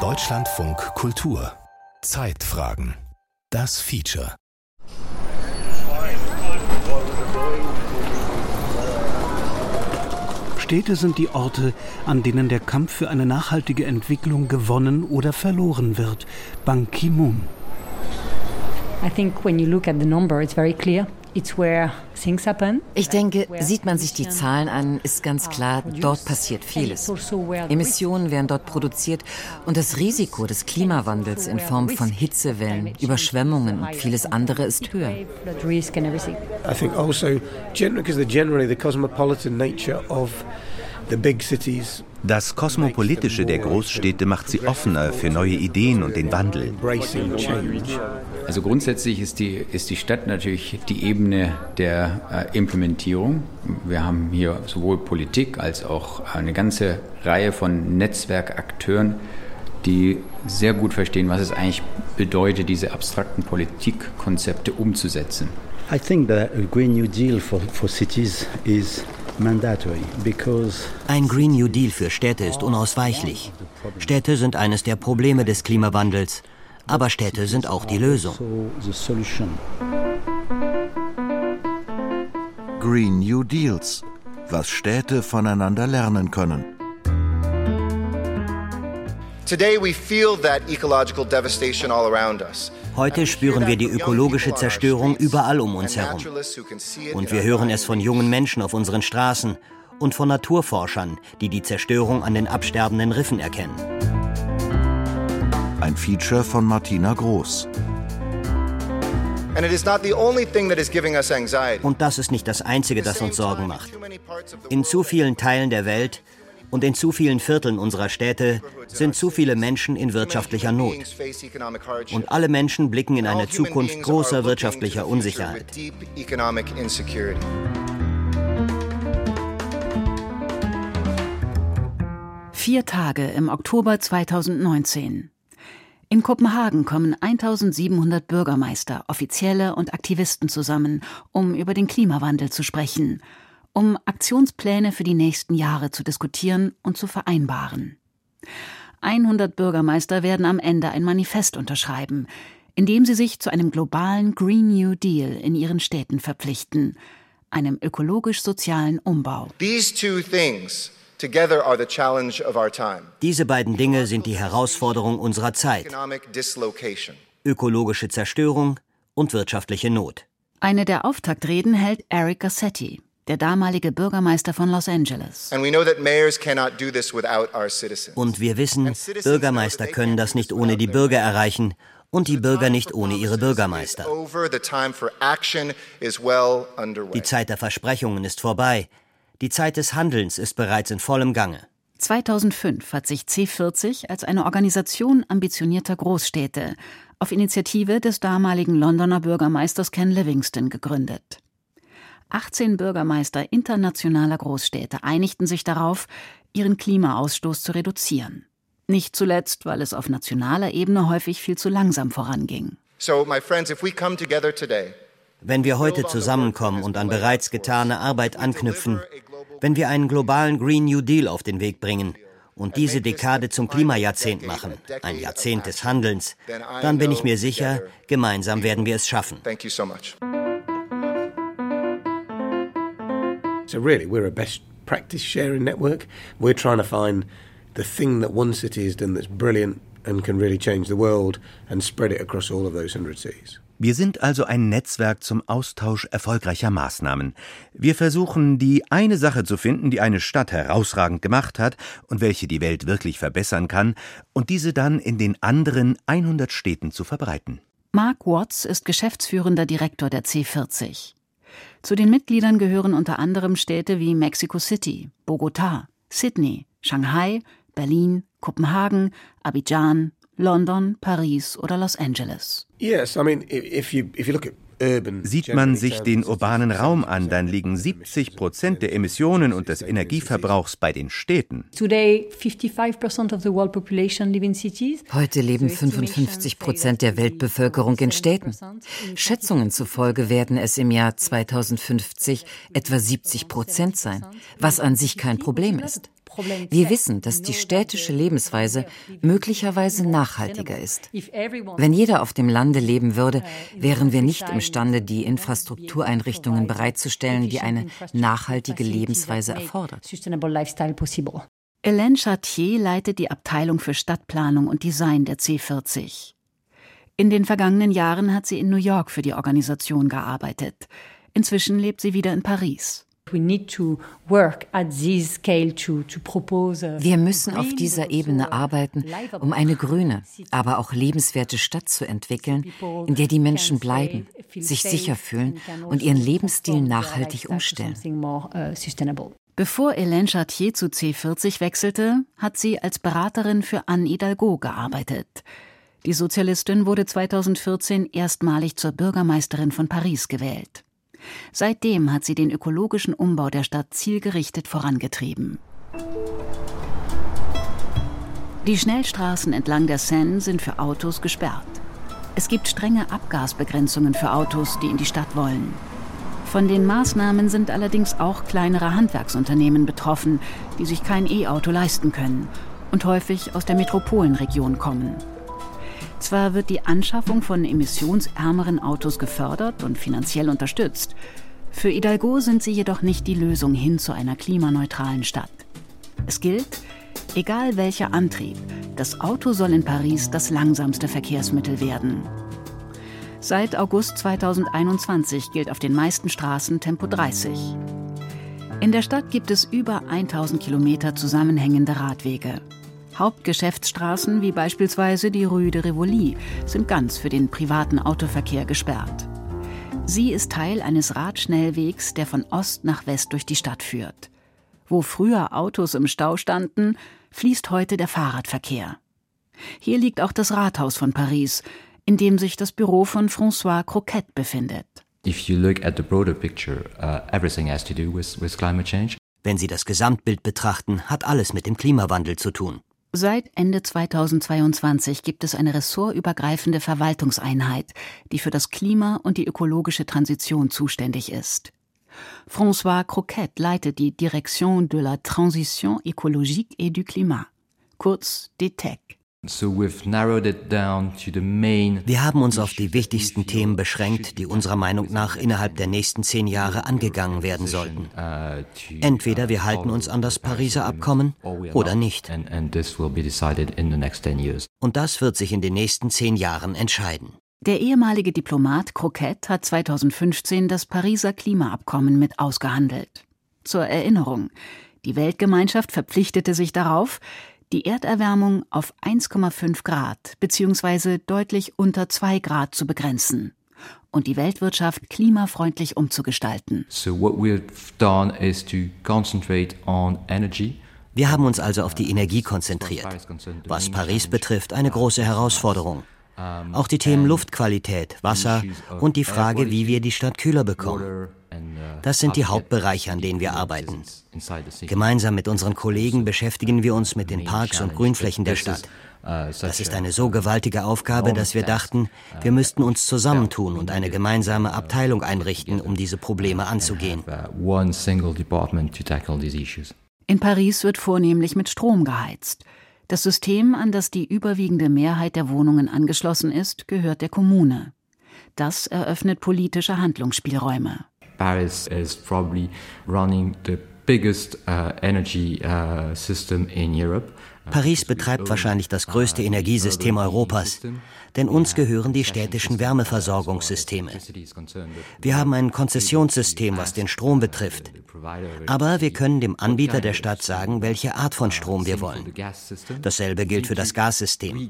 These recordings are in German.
Deutschlandfunk Kultur Zeitfragen Das Feature Städte sind die Orte, an denen der Kampf für eine nachhaltige Entwicklung gewonnen oder verloren wird. Ban Ki-moon. I think when you look at the number, it's very clear. Ich denke, sieht man sich die Zahlen an, ist ganz klar, dort passiert vieles. Also Emissionen werden dort produziert und das Risiko des Klimawandels in Form von Hitzewellen, Überschwemmungen und vieles andere ist höher. I think also because the generally the cosmopolitan nature of the big cities das Kosmopolitische der Großstädte macht sie offener für neue Ideen und den Wandel. Also grundsätzlich ist die, ist die Stadt natürlich die Ebene der äh, Implementierung. Wir haben hier sowohl Politik als auch eine ganze Reihe von Netzwerkakteuren, die sehr gut verstehen, was es eigentlich bedeutet, diese abstrakten Politikkonzepte umzusetzen. I think a Green New Deal for, for cities is ein Green New Deal für Städte ist unausweichlich. Städte sind eines der Probleme des Klimawandels, aber Städte sind auch die Lösung. Green New Deals, was Städte voneinander lernen können. Heute spüren wir die ökologische Zerstörung überall um uns herum. Und wir hören es von jungen Menschen auf unseren Straßen und von Naturforschern, die die Zerstörung an den absterbenden Riffen erkennen. Ein Feature von Martina Groß. Und das ist nicht das Einzige, das uns Sorgen macht. In zu vielen Teilen der Welt und in zu vielen Vierteln unserer Städte sind zu viele Menschen in wirtschaftlicher Not. Und alle Menschen blicken in eine Zukunft großer wirtschaftlicher Unsicherheit. Vier Tage im Oktober 2019. In Kopenhagen kommen 1700 Bürgermeister, Offizielle und Aktivisten zusammen, um über den Klimawandel zu sprechen – um Aktionspläne für die nächsten Jahre zu diskutieren und zu vereinbaren. 100 Bürgermeister werden am Ende ein Manifest unterschreiben, in dem sie sich zu einem globalen Green New Deal in ihren Städten verpflichten, einem ökologisch-sozialen Umbau. Diese beiden Dinge sind die Herausforderung unserer Zeit. Ökologische Zerstörung und wirtschaftliche Not. Eine der Auftaktreden hält Eric Gassetti, der damalige Bürgermeister von Los Angeles. Und wir wissen, Bürgermeister können das nicht ohne die Bürger erreichen und die Bürger nicht ohne ihre Bürgermeister. Die Zeit der Versprechungen ist vorbei. Die Zeit des Handelns ist bereits in vollem Gange. 2005 hat sich C40 als eine Organisation ambitionierter Großstädte auf Initiative des damaligen Londoner Bürgermeisters Ken Livingston gegründet. 18 Bürgermeister internationaler Großstädte einigten sich darauf, ihren Klimaausstoß zu reduzieren. Nicht zuletzt, weil es auf nationaler Ebene häufig viel zu langsam voranging. Wenn wir heute zusammenkommen und an bereits getane Arbeit anknüpfen, wenn wir einen globalen Green New Deal auf den Weg bringen und diese Dekade zum Klimajahrzehnt machen, ein Jahrzehnt des Handelns, dann bin ich mir sicher, gemeinsam werden wir es schaffen. So really, we're a best practice sharing network. We're trying to find the thing that one city has done that's brilliant and can really change the world and spread it across all of those 100 cities. Wir sind also ein Netzwerk zum Austausch erfolgreicher Maßnahmen. Wir versuchen, die eine Sache zu finden, die eine Stadt herausragend gemacht hat und welche die Welt wirklich verbessern kann, und diese dann in den anderen 100 Städten zu verbreiten. Mark Watts ist geschäftsführender Direktor der C40. Zu den Mitgliedern gehören unter anderem Städte wie Mexico City, Bogotá, Sydney, Shanghai, Berlin, Kopenhagen, Abidjan, London, Paris oder Los Angeles. Yes, I mean, if you if you look at Sieht man sich den urbanen Raum an, dann liegen 70 Prozent der Emissionen und des Energieverbrauchs bei den Städten. Heute leben 55 Prozent der Weltbevölkerung in Städten. Schätzungen zufolge werden es im Jahr 2050 etwa 70 Prozent sein, was an sich kein Problem ist. Wir wissen, dass die städtische Lebensweise möglicherweise nachhaltiger ist. Wenn jeder auf dem Lande leben würde, wären wir nicht imstande, die Infrastruktureinrichtungen bereitzustellen, die eine nachhaltige Lebensweise erfordert. Hélène Chartier leitet die Abteilung für Stadtplanung und Design der C40. In den vergangenen Jahren hat sie in New York für die Organisation gearbeitet. Inzwischen lebt sie wieder in Paris. Wir müssen auf dieser Ebene arbeiten, um eine grüne, aber auch lebenswerte Stadt zu entwickeln, in der die Menschen bleiben, sich sicher fühlen und ihren Lebensstil nachhaltig umstellen. Bevor Hélène Chartier zu C40 wechselte, hat sie als Beraterin für Anne Hidalgo gearbeitet. Die Sozialistin wurde 2014 erstmalig zur Bürgermeisterin von Paris gewählt. Seitdem hat sie den ökologischen Umbau der Stadt zielgerichtet vorangetrieben. Die Schnellstraßen entlang der Seine sind für Autos gesperrt. Es gibt strenge Abgasbegrenzungen für Autos, die in die Stadt wollen. Von den Maßnahmen sind allerdings auch kleinere Handwerksunternehmen betroffen, die sich kein E-Auto leisten können und häufig aus der Metropolenregion kommen. Zwar wird die Anschaffung von emissionsärmeren Autos gefördert und finanziell unterstützt, für Hidalgo sind sie jedoch nicht die Lösung hin zu einer klimaneutralen Stadt. Es gilt, egal welcher Antrieb, das Auto soll in Paris das langsamste Verkehrsmittel werden. Seit August 2021 gilt auf den meisten Straßen Tempo 30. In der Stadt gibt es über 1000 Kilometer zusammenhängende Radwege. Hauptgeschäftsstraßen wie beispielsweise die Rue de Rivoli sind ganz für den privaten Autoverkehr gesperrt. Sie ist Teil eines Radschnellwegs, der von Ost nach West durch die Stadt führt. Wo früher Autos im Stau standen, fließt heute der Fahrradverkehr. Hier liegt auch das Rathaus von Paris, in dem sich das Büro von François Croquette befindet. Wenn Sie das Gesamtbild betrachten, hat alles mit dem Klimawandel zu tun. Seit Ende 2022 gibt es eine ressortübergreifende Verwaltungseinheit, die für das Klima und die ökologische Transition zuständig ist. François Croquette leitet die Direction de la Transition écologique et du Climat, kurz DTEC. Wir haben uns auf die wichtigsten Themen beschränkt, die unserer Meinung nach innerhalb der nächsten zehn Jahre angegangen werden sollten. Entweder wir halten uns an das Pariser Abkommen oder nicht. Und das wird sich in den nächsten zehn Jahren entscheiden. Der ehemalige Diplomat Croquette hat 2015 das Pariser Klimaabkommen mit ausgehandelt. Zur Erinnerung, die Weltgemeinschaft verpflichtete sich darauf, die Erderwärmung auf 1,5 Grad bzw. deutlich unter 2 Grad zu begrenzen und die Weltwirtschaft klimafreundlich umzugestalten. So what we've done is to concentrate on energy. Wir haben uns also auf die Energie konzentriert. Was Paris betrifft, eine große Herausforderung. Auch die Themen Luftqualität, Wasser und die Frage, wie wir die Stadt kühler bekommen. Das sind die Hauptbereiche, an denen wir arbeiten. Gemeinsam mit unseren Kollegen beschäftigen wir uns mit den Parks und Grünflächen der Stadt. Das ist eine so gewaltige Aufgabe, dass wir dachten, wir müssten uns zusammentun und eine gemeinsame Abteilung einrichten, um diese Probleme anzugehen. In Paris wird vornehmlich mit Strom geheizt. Das System, an das die überwiegende Mehrheit der Wohnungen angeschlossen ist, gehört der Kommune. Das eröffnet politische Handlungsspielräume. Paris is probably running the biggest uh, energy uh, system in Europe. Paris betreibt wahrscheinlich das größte Energiesystem Europas, denn uns gehören die städtischen Wärmeversorgungssysteme. Wir haben ein Konzessionssystem, was den Strom betrifft. Aber wir können dem Anbieter der Stadt sagen, welche Art von Strom wir wollen. Dasselbe gilt für das Gassystem.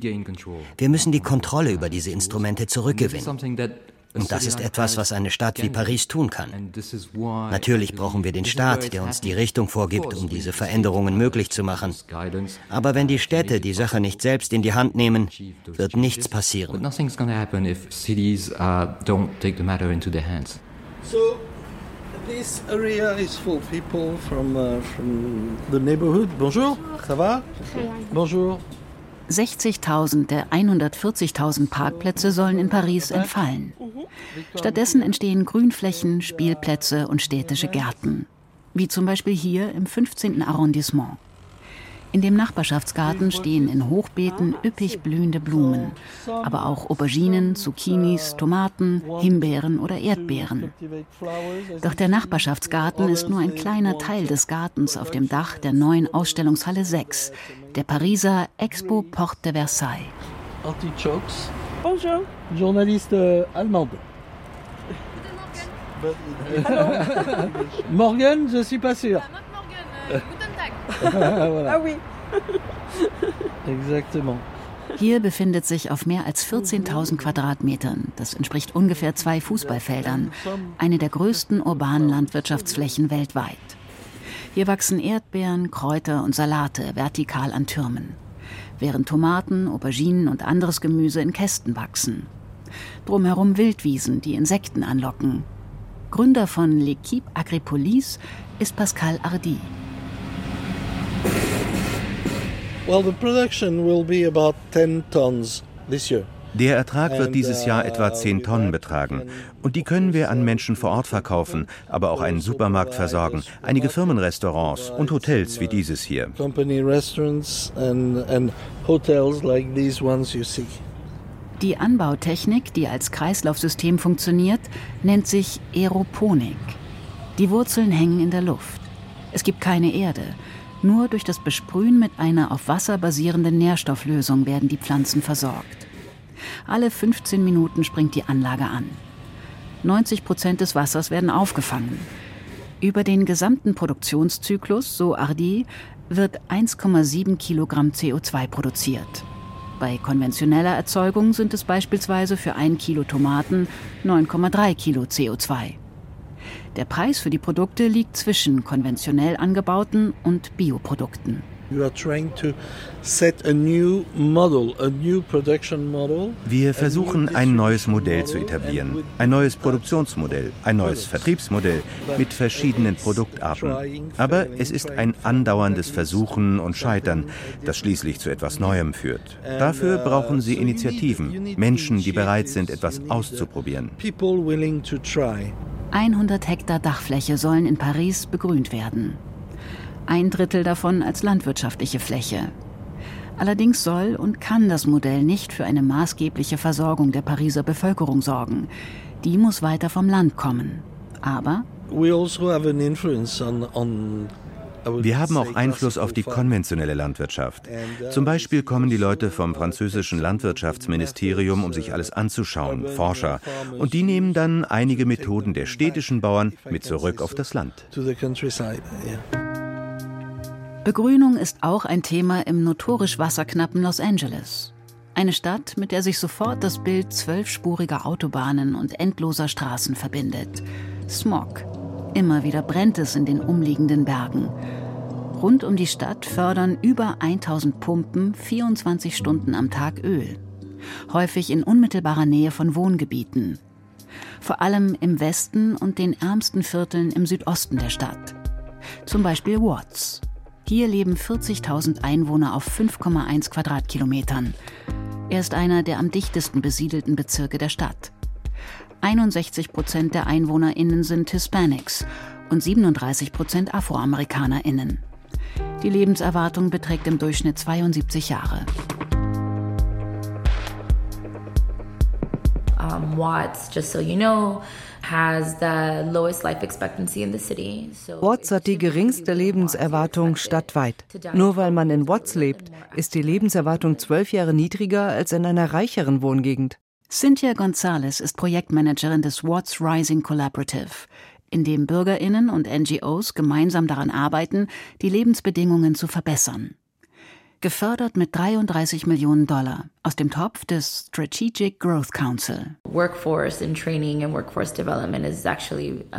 Wir müssen die Kontrolle über diese Instrumente zurückgewinnen. Und das ist etwas, was eine Stadt wie Paris tun kann. Natürlich brauchen wir den Staat, der uns die Richtung vorgibt, um diese Veränderungen möglich zu machen. Aber wenn die Städte die Sache nicht selbst in die Hand nehmen, wird nichts passieren. So, this area is for people from, uh, from the neighborhood. Bonjour, ça va? Bonjour. 60.000 der 140.000 Parkplätze sollen in Paris entfallen. Stattdessen entstehen Grünflächen, Spielplätze und städtische Gärten. Wie zum Beispiel hier im 15. Arrondissement. In dem Nachbarschaftsgarten stehen in Hochbeeten üppig blühende Blumen, aber auch Auberginen, Zucchinis, Tomaten, Himbeeren oder Erdbeeren. Doch der Nachbarschaftsgarten ist nur ein kleiner Teil des Gartens auf dem Dach der neuen Ausstellungshalle 6, der Pariser Expo Porte de Versailles. Artichokes. Bonjour. Journaliste allemande. Morgan, je suis pas sûr. Ah oui. Exactement. Hier befindet sich auf mehr als 14.000 Quadratmetern, das entspricht ungefähr zwei Fußballfeldern, eine der größten urbanen Landwirtschaftsflächen weltweit. Hier wachsen Erdbeeren, Kräuter und Salate vertikal an Türmen, während Tomaten, Auberginen und anderes Gemüse in Kästen wachsen. Drumherum Wildwiesen, die Insekten anlocken. Gründer von L'Equipe Agripolis ist Pascal Hardy. Well, the production will be about 10 tons this year. Der Ertrag wird dieses Jahr etwa 10 Tonnen betragen. Und die können wir an Menschen vor Ort verkaufen, aber auch einen Supermarkt versorgen, einige Firmenrestaurants und Hotels wie dieses hier. Die Anbautechnik, die als Kreislaufsystem funktioniert, nennt sich Aeroponik. Die Wurzeln hängen in der Luft. Es gibt keine Erde. Nur durch das Besprühen mit einer auf Wasser basierenden Nährstofflösung werden die Pflanzen versorgt. Alle 15 Minuten springt die Anlage an. 90 Prozent des Wassers werden aufgefangen. Über den gesamten Produktionszyklus, so Ardi, wird 1,7 Kilogramm CO2 produziert. Bei konventioneller Erzeugung sind es beispielsweise für ein Kilo Tomaten 9,3 Kilo CO2. Der Preis für die Produkte liegt zwischen konventionell angebauten und Bioprodukten. Wir versuchen ein neues Modell zu etablieren, ein neues Produktionsmodell, ein neues Vertriebsmodell mit verschiedenen Produktarten. Aber es ist ein andauerndes Versuchen und Scheitern, das schließlich zu etwas Neuem führt. Dafür uh, brauchen Sie Initiativen, Menschen, die bereit sind, etwas auszuprobieren. 100 Hektar Dachfläche sollen in Paris begrünt werden. Ein Drittel davon als landwirtschaftliche Fläche. Allerdings soll und kann das Modell nicht für eine maßgebliche Versorgung der Pariser Bevölkerung sorgen. Die muss weiter vom Land kommen. Aber we also have an influence on, on wir haben auch Einfluss auf die konventionelle Landwirtschaft. Zum Beispiel kommen die Leute vom französischen Landwirtschaftsministerium, um sich alles anzuschauen, Forscher. Und die nehmen dann einige Methoden der städtischen Bauern mit zurück auf das Land. Begrünung ist auch ein Thema im notorisch wasserknappen Los Angeles. Eine Stadt, mit der sich sofort das Bild zwölfspuriger Autobahnen und endloser Straßen verbindet. Smog, Immer wieder brennt es in den umliegenden Bergen. Rund um die Stadt fördern über 1000 Pumpen 24 Stunden am Tag Öl. Häufig in unmittelbarer Nähe von Wohngebieten. Vor allem im Westen und den ärmsten Vierteln im Südosten der Stadt. Zum Beispiel Watts. Hier leben 40.000 Einwohner auf 5,1 Quadratkilometern. Er ist einer der am dichtesten besiedelten Bezirke der Stadt. 61 Prozent der EinwohnerInnen sind Hispanics und 37 Prozent AfroamerikanerInnen. Die Lebenserwartung beträgt im Durchschnitt 72 Jahre. Um, Watts, just so you know, Watts hat die geringste Lebenserwartung stadtweit. Nur weil man in Watts lebt, ist die Lebenserwartung zwölf Jahre niedriger als in einer reicheren Wohngegend. Cynthia Gonzalez ist Projektmanagerin des Watts Rising Collaborative, in dem Bürgerinnen und NGOs gemeinsam daran arbeiten, die Lebensbedingungen zu verbessern gefördert mit 33 Millionen Dollar aus dem Topf des Strategic Growth Council.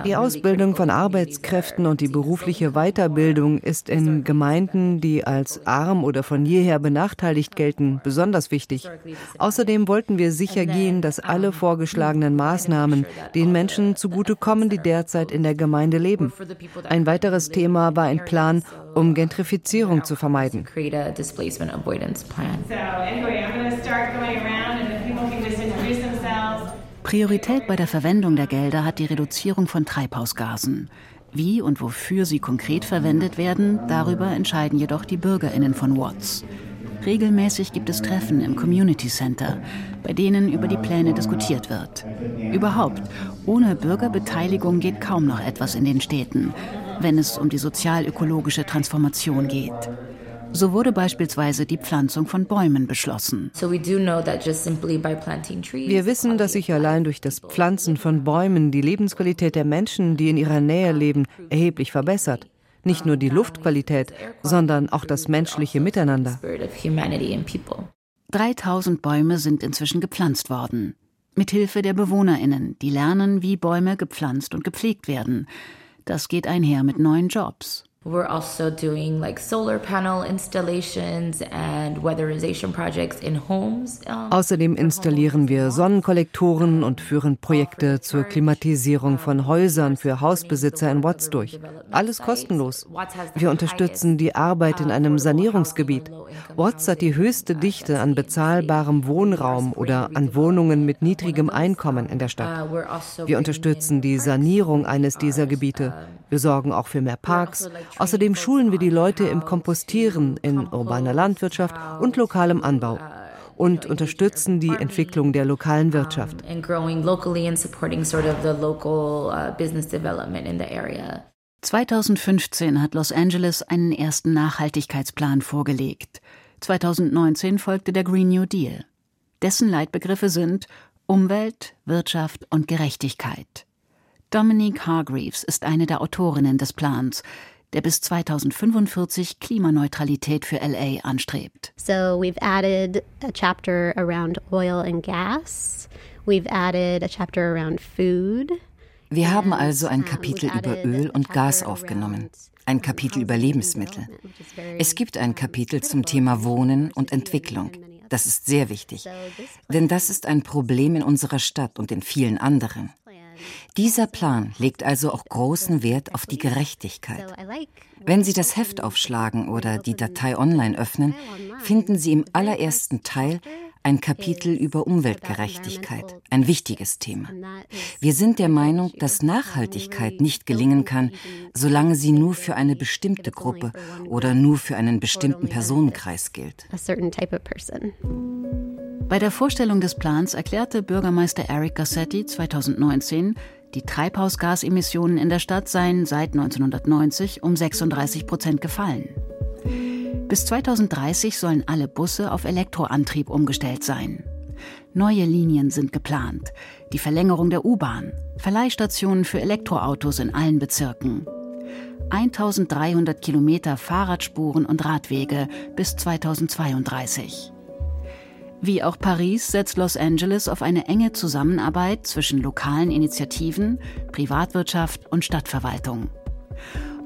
Die Ausbildung von Arbeitskräften und die berufliche Weiterbildung ist in Gemeinden, die als arm oder von jeher benachteiligt gelten, besonders wichtig. Außerdem wollten wir sicher gehen, dass alle vorgeschlagenen Maßnahmen den Menschen zugutekommen, die derzeit in der Gemeinde leben. Ein weiteres Thema war ein Plan, um Gentrifizierung zu vermeiden. Displacement Avoidance Plan. So anyway, I'm going to start going around and the people can just introduce themselves. Priorität bei der Verwendung der Gelder hat die Reduzierung von Treibhausgasen. Wie und wofür sie konkret verwendet werden, darüber entscheiden jedoch die Bürgerinnen von Watts. Regelmäßig gibt es Treffen im Community Center, bei denen über die Pläne diskutiert wird. Überhaupt, ohne Bürgerbeteiligung geht kaum noch etwas in den Städten, wenn es um die sozial-ökologische Transformation geht. So wurde beispielsweise die Pflanzung von Bäumen beschlossen. Wir wissen, dass sich allein durch das Pflanzen von Bäumen die Lebensqualität der Menschen, die in ihrer Nähe leben, erheblich verbessert. Nicht nur die Luftqualität, sondern auch das menschliche Miteinander. 3000 Bäume sind inzwischen gepflanzt worden. Mithilfe der BewohnerInnen, die lernen, wie Bäume gepflanzt und gepflegt werden. Das geht einher mit neuen Jobs. We're also doing like solar panel installations and weatherization projects in homes. Außerdem installieren wir Sonnenkollektoren und führen Projekte zur Klimatisierung von Häusern für Hausbesitzer in Watts durch. Alles kostenlos. Wir unterstützen die Arbeit in einem Sanierungsgebiet. Watts hat die höchste Dichte an bezahlbarem Wohnraum oder an Wohnungen mit niedrigem Einkommen in der Stadt. Also wir unterstützen die Sanierung eines dieser Gebiete. Wir sorgen auch für mehr Parks. Außerdem schulen wir die Leute im Kompostieren, in urbaner Landwirtschaft und lokalem Anbau und unterstützen die Entwicklung der lokalen Wirtschaft. 2015 hat Los Angeles einen ersten Nachhaltigkeitsplan vorgelegt. 2019 folgte der Green New Deal. Dessen Leitbegriffe sind Umwelt, Wirtschaft und Gerechtigkeit. Dominique Hargreaves ist eine der Autorinnen des Plans, der bis 2045 Klimaneutralität für LA anstrebt. So we've added a chapter around oil and gas. We've added a chapter around food. Wir haben also ein Kapitel über Öl und Gas aufgenommen, ein Kapitel über Lebensmittel. Es gibt ein Kapitel zum Thema Wohnen und Entwicklung. Das ist sehr wichtig, denn das ist ein Problem in unserer Stadt und in vielen anderen. Dieser Plan legt also auch großen Wert auf die Gerechtigkeit. Wenn Sie das Heft aufschlagen oder die Datei online öffnen, finden Sie im allerersten Teil ein Kapitel über Umweltgerechtigkeit, ein wichtiges Thema. Wir sind der Meinung, dass Nachhaltigkeit nicht gelingen kann, solange sie nur für eine bestimmte Gruppe oder nur für einen bestimmten Personenkreis gilt. Bei der Vorstellung des Plans erklärte Bürgermeister Eric Gassetti 2019, die Treibhausgasemissionen in der Stadt seien seit 1990 um 36 Prozent gefallen. Bis 2030 sollen alle Busse auf Elektroantrieb umgestellt sein. Neue Linien sind geplant, die Verlängerung der U-Bahn, Verleihstationen für Elektroautos in allen Bezirken. 1300 Kilometer Fahrradspuren und Radwege bis 2032. Wie auch Paris setzt Los Angeles auf eine enge Zusammenarbeit zwischen lokalen Initiativen, Privatwirtschaft und Stadtverwaltung.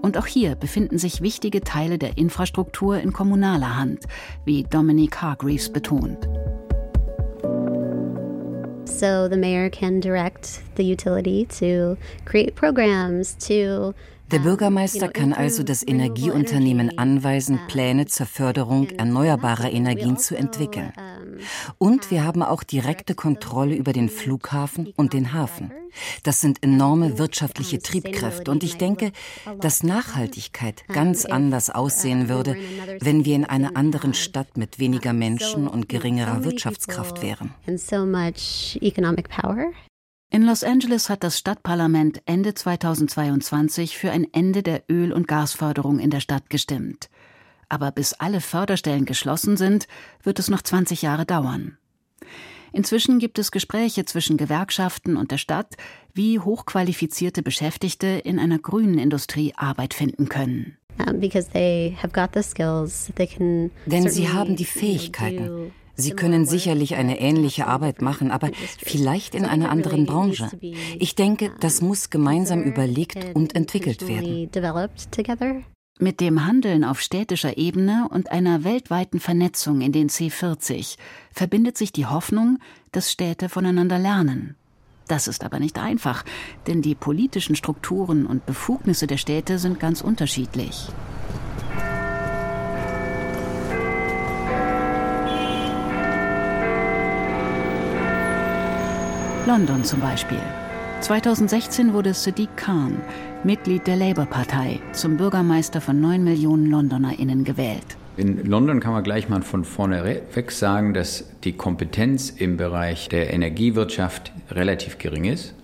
Und auch hier befinden sich wichtige Teile der Infrastruktur in kommunaler Hand, wie Dominique Hargreaves betont. So the mayor can direct the utility to create programs to der Bürgermeister kann also das Energieunternehmen anweisen, Pläne zur Förderung erneuerbarer Energien zu entwickeln. Und wir haben auch direkte Kontrolle über den Flughafen und den Hafen. Das sind enorme wirtschaftliche Triebkräfte und ich denke, dass Nachhaltigkeit ganz anders aussehen würde, wenn wir in einer anderen Stadt mit weniger Menschen und geringerer Wirtschaftskraft wären. In Los Angeles hat das Stadtparlament Ende 2022 für ein Ende der Öl- und Gasförderung in der Stadt gestimmt. Aber bis alle Förderstellen geschlossen sind, wird es noch 20 Jahre dauern. Inzwischen gibt es Gespräche zwischen Gewerkschaften und der Stadt, wie hochqualifizierte Beschäftigte in einer grünen Industrie Arbeit finden können. Denn sie haben die Fähigkeiten. Sie können sicherlich eine ähnliche Arbeit machen, aber vielleicht in einer anderen Branche. Ich denke, das muss gemeinsam überlegt und entwickelt werden. Mit dem Handeln auf städtischer Ebene und einer weltweiten Vernetzung in den C40 verbindet sich die Hoffnung, dass Städte voneinander lernen. Das ist aber nicht einfach, denn die politischen Strukturen und Befugnisse der Städte sind ganz unterschiedlich. London zum Beispiel. 2016 wurde Sadiq Khan, Mitglied der Labour-Partei, zum Bürgermeister von 9 Millionen LondonerInnen gewählt. In London kann man gleich mal von vorne weg sagen, dass die Kompetenz im Bereich der Energiewirtschaft relativ gering ist,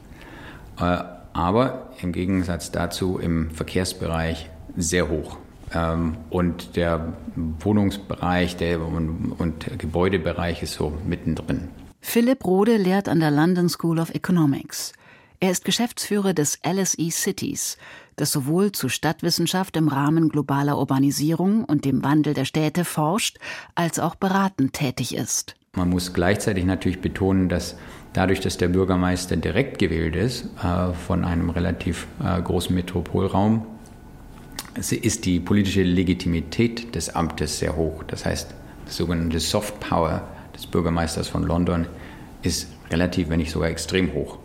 äh, aber im Gegensatz dazu im Verkehrsbereich sehr hoch. Ähm, und der Wohnungsbereich der und Gebäudebereich ist so mittendrin. Philipp Rode lehrt an der London School of Economics. Er ist Geschäftsführer des LSE Cities, das sowohl zu Stadtwissenschaft im Rahmen globaler Urbanisierung und dem Wandel der Städte forscht, als auch beratend tätig ist. Man muss gleichzeitig natürlich betonen, dass dadurch, dass der Bürgermeister direkt gewählt ist äh, von einem relativ äh, großen Metropolraum, ist die politische Legitimität des Amtes sehr hoch. Das heißt, das sogenannte Soft Power des Bürgermeisters von London ist relativ, wenn nicht sogar extrem hoch.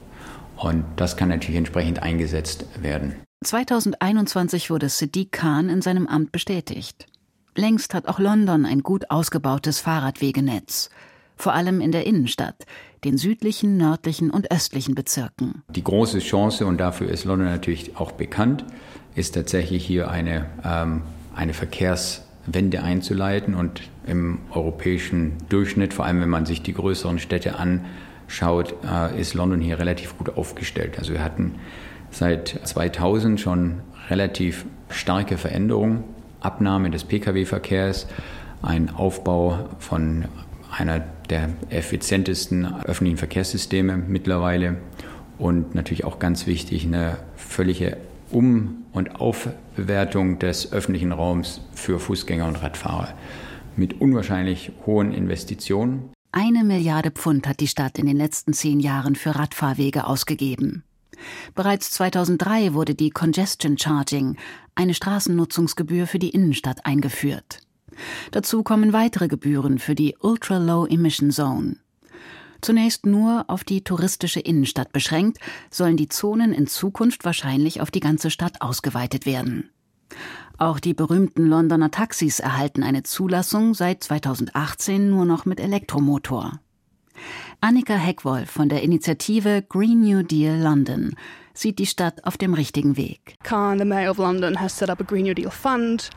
Und das kann natürlich entsprechend eingesetzt werden. 2021 wurde Sadiq Khan in seinem Amt bestätigt. Längst hat auch London ein gut ausgebautes Fahrradwegenetz, vor allem in der Innenstadt, den südlichen, nördlichen und östlichen Bezirken. Die große Chance, und dafür ist London natürlich auch bekannt, ist tatsächlich hier eine, ähm, eine Verkehrswende einzuleiten und im europäischen Durchschnitt, vor allem wenn man sich die größeren Städte anschaut, äh, ist London hier relativ gut aufgestellt. Also wir hatten seit 2000 schon relativ starke Veränderungen. Abnahme des Pkw-Verkehrs, ein Aufbau von einer der effizientesten öffentlichen Verkehrssysteme mittlerweile und natürlich auch ganz wichtig eine völlige Um- und Aufbewertung des öffentlichen Raums für Fußgänger und Radfahrer mit unwahrscheinlich hohen Investitionen. Eine Milliarde Pfund hat die Stadt in den letzten zehn Jahren für Radfahrwege ausgegeben. Bereits 2003 wurde die Congestion Charging, eine Straßennutzungsgebühr für die Innenstadt, eingeführt. Dazu kommen weitere Gebühren für die Ultra Low Emission Zone. Zunächst nur auf die touristische Innenstadt beschränkt, sollen die Zonen in Zukunft wahrscheinlich auf die ganze Stadt ausgeweitet werden. Auch die berühmten Londoner Taxis erhalten eine Zulassung seit 2018 nur noch mit Elektromotor. Annika Heckwolf von der Initiative Green New Deal London sieht die Stadt auf dem richtigen Weg. Khan, the Mayor of London, has set up a Green New Deal Fund.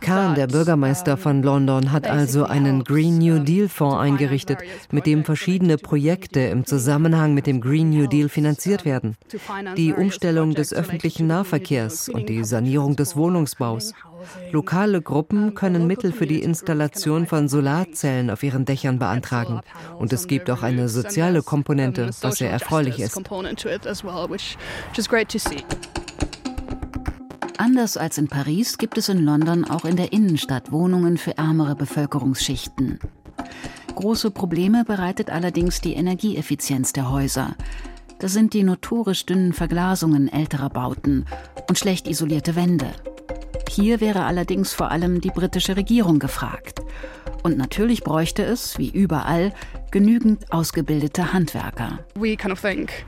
Kahn, der Bürgermeister von London, hat also einen Green New Deal Fonds eingerichtet, mit dem verschiedene Projekte im Zusammenhang mit dem Green New Deal finanziert werden. Die Umstellung des öffentlichen Nahverkehrs und die Sanierung des Wohnungsbaus. Lokale Gruppen können Mittel für die Installation von Solarzellen auf ihren Dächern beantragen. Und es gibt auch eine soziale Komponente, was sehr erfreulich ist. Anders als in Paris gibt es in London auch in der Innenstadt Wohnungen für ärmere Bevölkerungsschichten. Große Probleme bereitet allerdings die Energieeffizienz der Häuser. Das sind die notorisch dünnen Verglasungen älterer Bauten und schlecht isolierte Wände. Hier wäre allerdings vor allem die britische Regierung gefragt. Und natürlich bräuchte es, wie überall, genügend ausgebildete Handwerker. We kind of think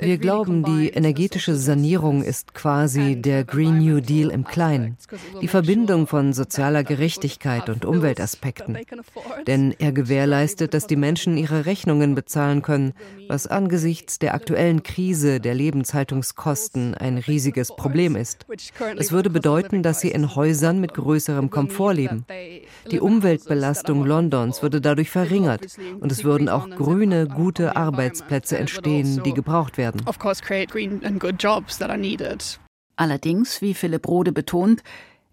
Wir glauben, die energetische Sanierung ist quasi der Green New Deal im Kleinen. Die Verbindung von sozialer Gerechtigkeit und Umweltaspekten. Denn er gewährleistet, dass die Menschen ihre Rechnungen bezahlen können, was angesichts der aktuellen Krise der Lebenshaltungskosten ein riesiges Problem ist. Es würde bedeuten, dass sie in Häusern mit größerem Komfort leben. Die Umweltbelastung Londons würde dadurch verringert und es würden auch grüne, gute Arbeitsplätze entstehen, die gebraucht werden. Allerdings, wie Philipp Rode betont,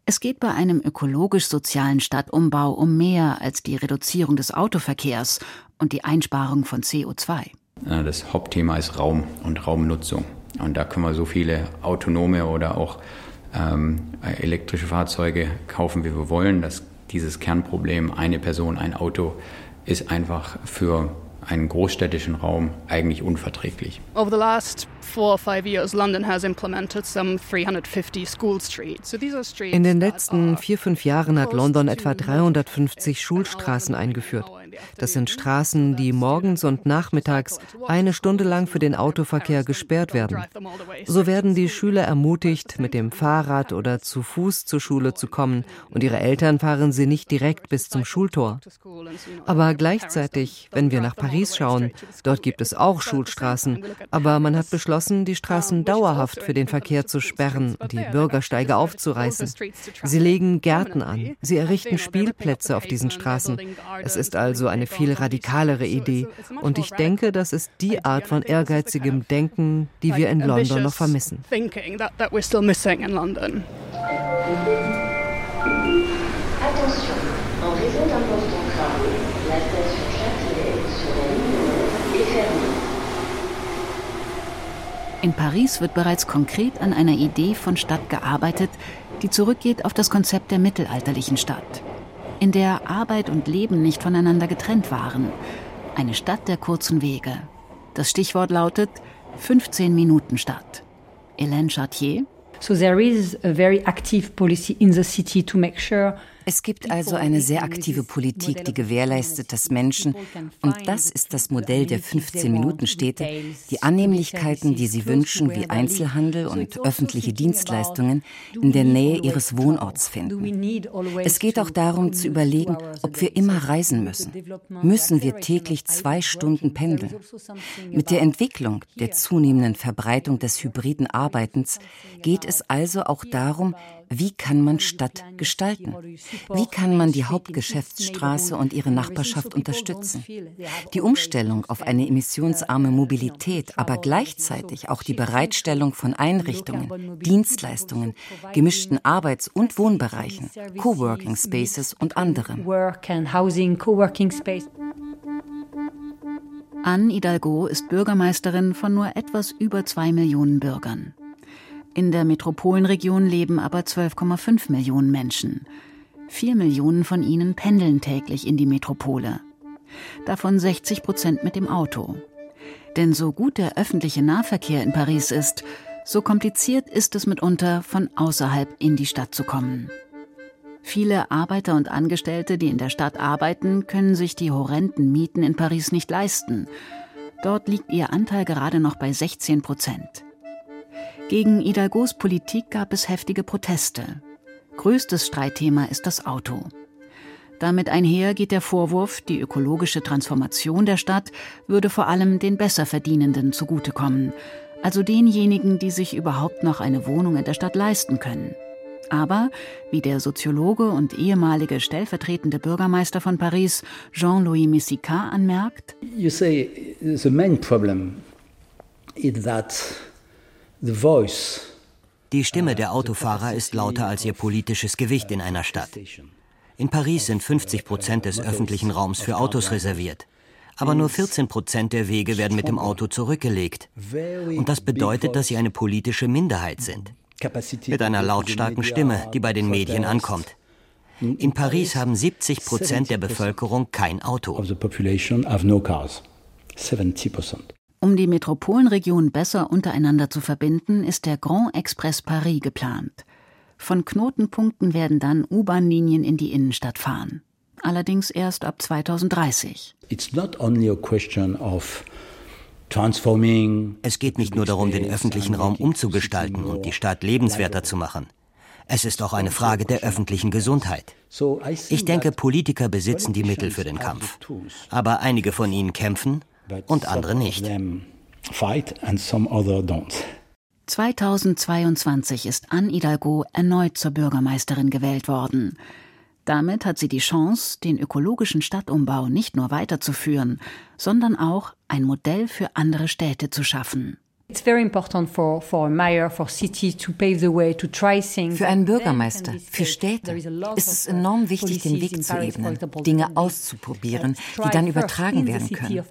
es geht bei einem ökologisch-sozialen Stadtumbau um mehr als die Reduzierung des Autoverkehrs und die Einsparung von CO2. Das Hauptthema ist Raum und Raumnutzung. Und da können wir so viele autonome oder auch ähm, elektrische Fahrzeuge kaufen, wie wir wollen. Das, dieses Kernproblem, eine Person, ein Auto, ist einfach für einen großstädtischen Raum eigentlich unverträglich. Over the last four or five years, London has implemented some 350 school streets. So these are streets In den letzten vier, fünf Jahren hat London etwa 350 Schulstraßen eingeführt. Das sind Straßen, die morgens und nachmittags eine Stunde lang für den Autoverkehr gesperrt werden. So werden die Schüler ermutigt, mit dem Fahrrad oder zu Fuß zur Schule zu kommen und ihre Eltern fahren sie nicht direkt bis zum Schultor. Aber gleichzeitig, wenn wir nach Paris schauen, dort gibt es auch Schulstraßen, aber man hat beschlossen, die Straßen dauerhaft für den Verkehr zu sperren und die Bürgersteige aufzureißen. Sie legen Gärten an, sie errichten Spielplätze auf diesen Straßen. Es ist also eine viel radikalere Idee. Und ich denke, das ist die Art von ehrgeizigem Denken, die wir in London noch vermissen. Attention, en raison d'importants travaux, la station Châtelet sur la ligne 9 est fermée. In Paris wird bereits konkret an einer Idee von Stadt gearbeitet, die zurückgeht auf das Konzept der mittelalterlichen Stadt, in der Arbeit und Leben nicht voneinander getrennt waren. Eine Stadt der kurzen Wege. Das Stichwort lautet 15 Minuten Stadt. Hélène Chartier. So there is a very active policy in the city to make sure es gibt also eine sehr aktive Politik, die gewährleistet, dass Menschen, und das ist das Modell der 15-Minuten-Städte, die Annehmlichkeiten, die sie wünschen, wie Einzelhandel und öffentliche Dienstleistungen, in der Nähe ihres Wohnorts finden. Es geht auch darum zu überlegen, ob wir immer reisen müssen. Müssen wir täglich zwei Stunden pendeln? Mit der Entwicklung der zunehmenden Verbreitung des hybriden Arbeitens geht es also auch darum, wie kann man Stadt gestalten? Wie kann man die Hauptgeschäftsstraße und ihre Nachbarschaft unterstützen? Die Umstellung auf eine emissionsarme Mobilität, aber gleichzeitig auch die Bereitstellung von Einrichtungen, Dienstleistungen, gemischten Arbeits- und Wohnbereichen, Coworking Spaces und anderem. Anne Hidalgo ist Bürgermeisterin von nur etwas über zwei Millionen Bürgern. In der Metropolenregion leben aber 12,5 Millionen Menschen. Vier Millionen von ihnen pendeln täglich in die Metropole. Davon 60 Prozent mit dem Auto. Denn so gut der öffentliche Nahverkehr in Paris ist, so kompliziert ist es mitunter, von außerhalb in die Stadt zu kommen. Viele Arbeiter und Angestellte, die in der Stadt arbeiten, können sich die horrenden Mieten in Paris nicht leisten. Dort liegt ihr Anteil gerade noch bei 16 Prozent. Gegen Hidalgos Politik gab es heftige Proteste. Größtes Streitthema ist das Auto. Damit einher geht der Vorwurf, die ökologische Transformation der Stadt würde vor allem den Besserverdienenden zugutekommen, also denjenigen, die sich überhaupt noch eine Wohnung in der Stadt leisten können. Aber, wie der Soziologe und ehemalige stellvertretende Bürgermeister von Paris, Jean-Louis Messica, anmerkt, You say the main problem is that die Stimme der Autofahrer ist lauter als ihr politisches Gewicht in einer Stadt. In Paris sind 50 Prozent des öffentlichen Raums für Autos reserviert. Aber nur 14 Prozent der Wege werden mit dem Auto zurückgelegt. Und das bedeutet, dass sie eine politische Minderheit sind. Mit einer lautstarken Stimme, die bei den Medien ankommt. In Paris haben 70 Prozent der Bevölkerung kein Auto. 70 Prozent. Um die Metropolenregion besser untereinander zu verbinden, ist der Grand Express Paris geplant. Von Knotenpunkten werden dann U-Bahn-Linien in die Innenstadt fahren. Allerdings erst ab 2030. Es geht nicht nur darum, den öffentlichen Raum umzugestalten und die Stadt lebenswerter zu machen. Es ist auch eine Frage der öffentlichen Gesundheit. Ich denke, Politiker besitzen die Mittel für den Kampf. Aber einige von ihnen kämpfen und andere nicht. 2022 ist Anne Hidalgo erneut zur Bürgermeisterin gewählt worden. Damit hat sie die Chance, den ökologischen Stadtumbau nicht nur weiterzuführen, sondern auch ein Modell für andere Städte zu schaffen. Für einen Bürgermeister, für Städte ist es enorm wichtig, den Weg zu ebnen, Dinge auszuprobieren, die dann übertragen werden können.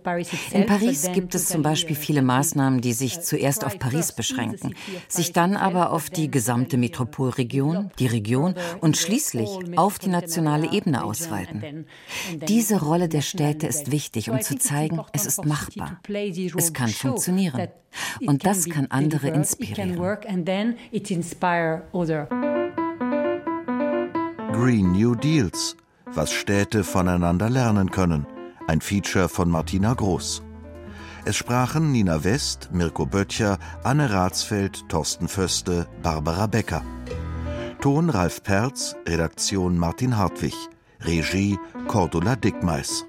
In Paris gibt es zum Beispiel viele Maßnahmen, die sich zuerst auf Paris beschränken, sich dann aber auf die gesamte Metropolregion, die Region und schließlich auf die nationale Ebene ausweiten. Diese Rolle der Städte ist wichtig, um zu zeigen, es ist machbar. Es kann funktionieren. Und das kann andere inspirieren. Green New Deals, was Städte voneinander lernen können. ein Feature von Martina Groß. Es sprachen Nina West, Mirko Böttcher, Anne Ratsfeld, Thorsten Föste, Barbara Becker. Ton Ralf Perz, Redaktion Martin Hartwig, Regie Cordula Dickmeis.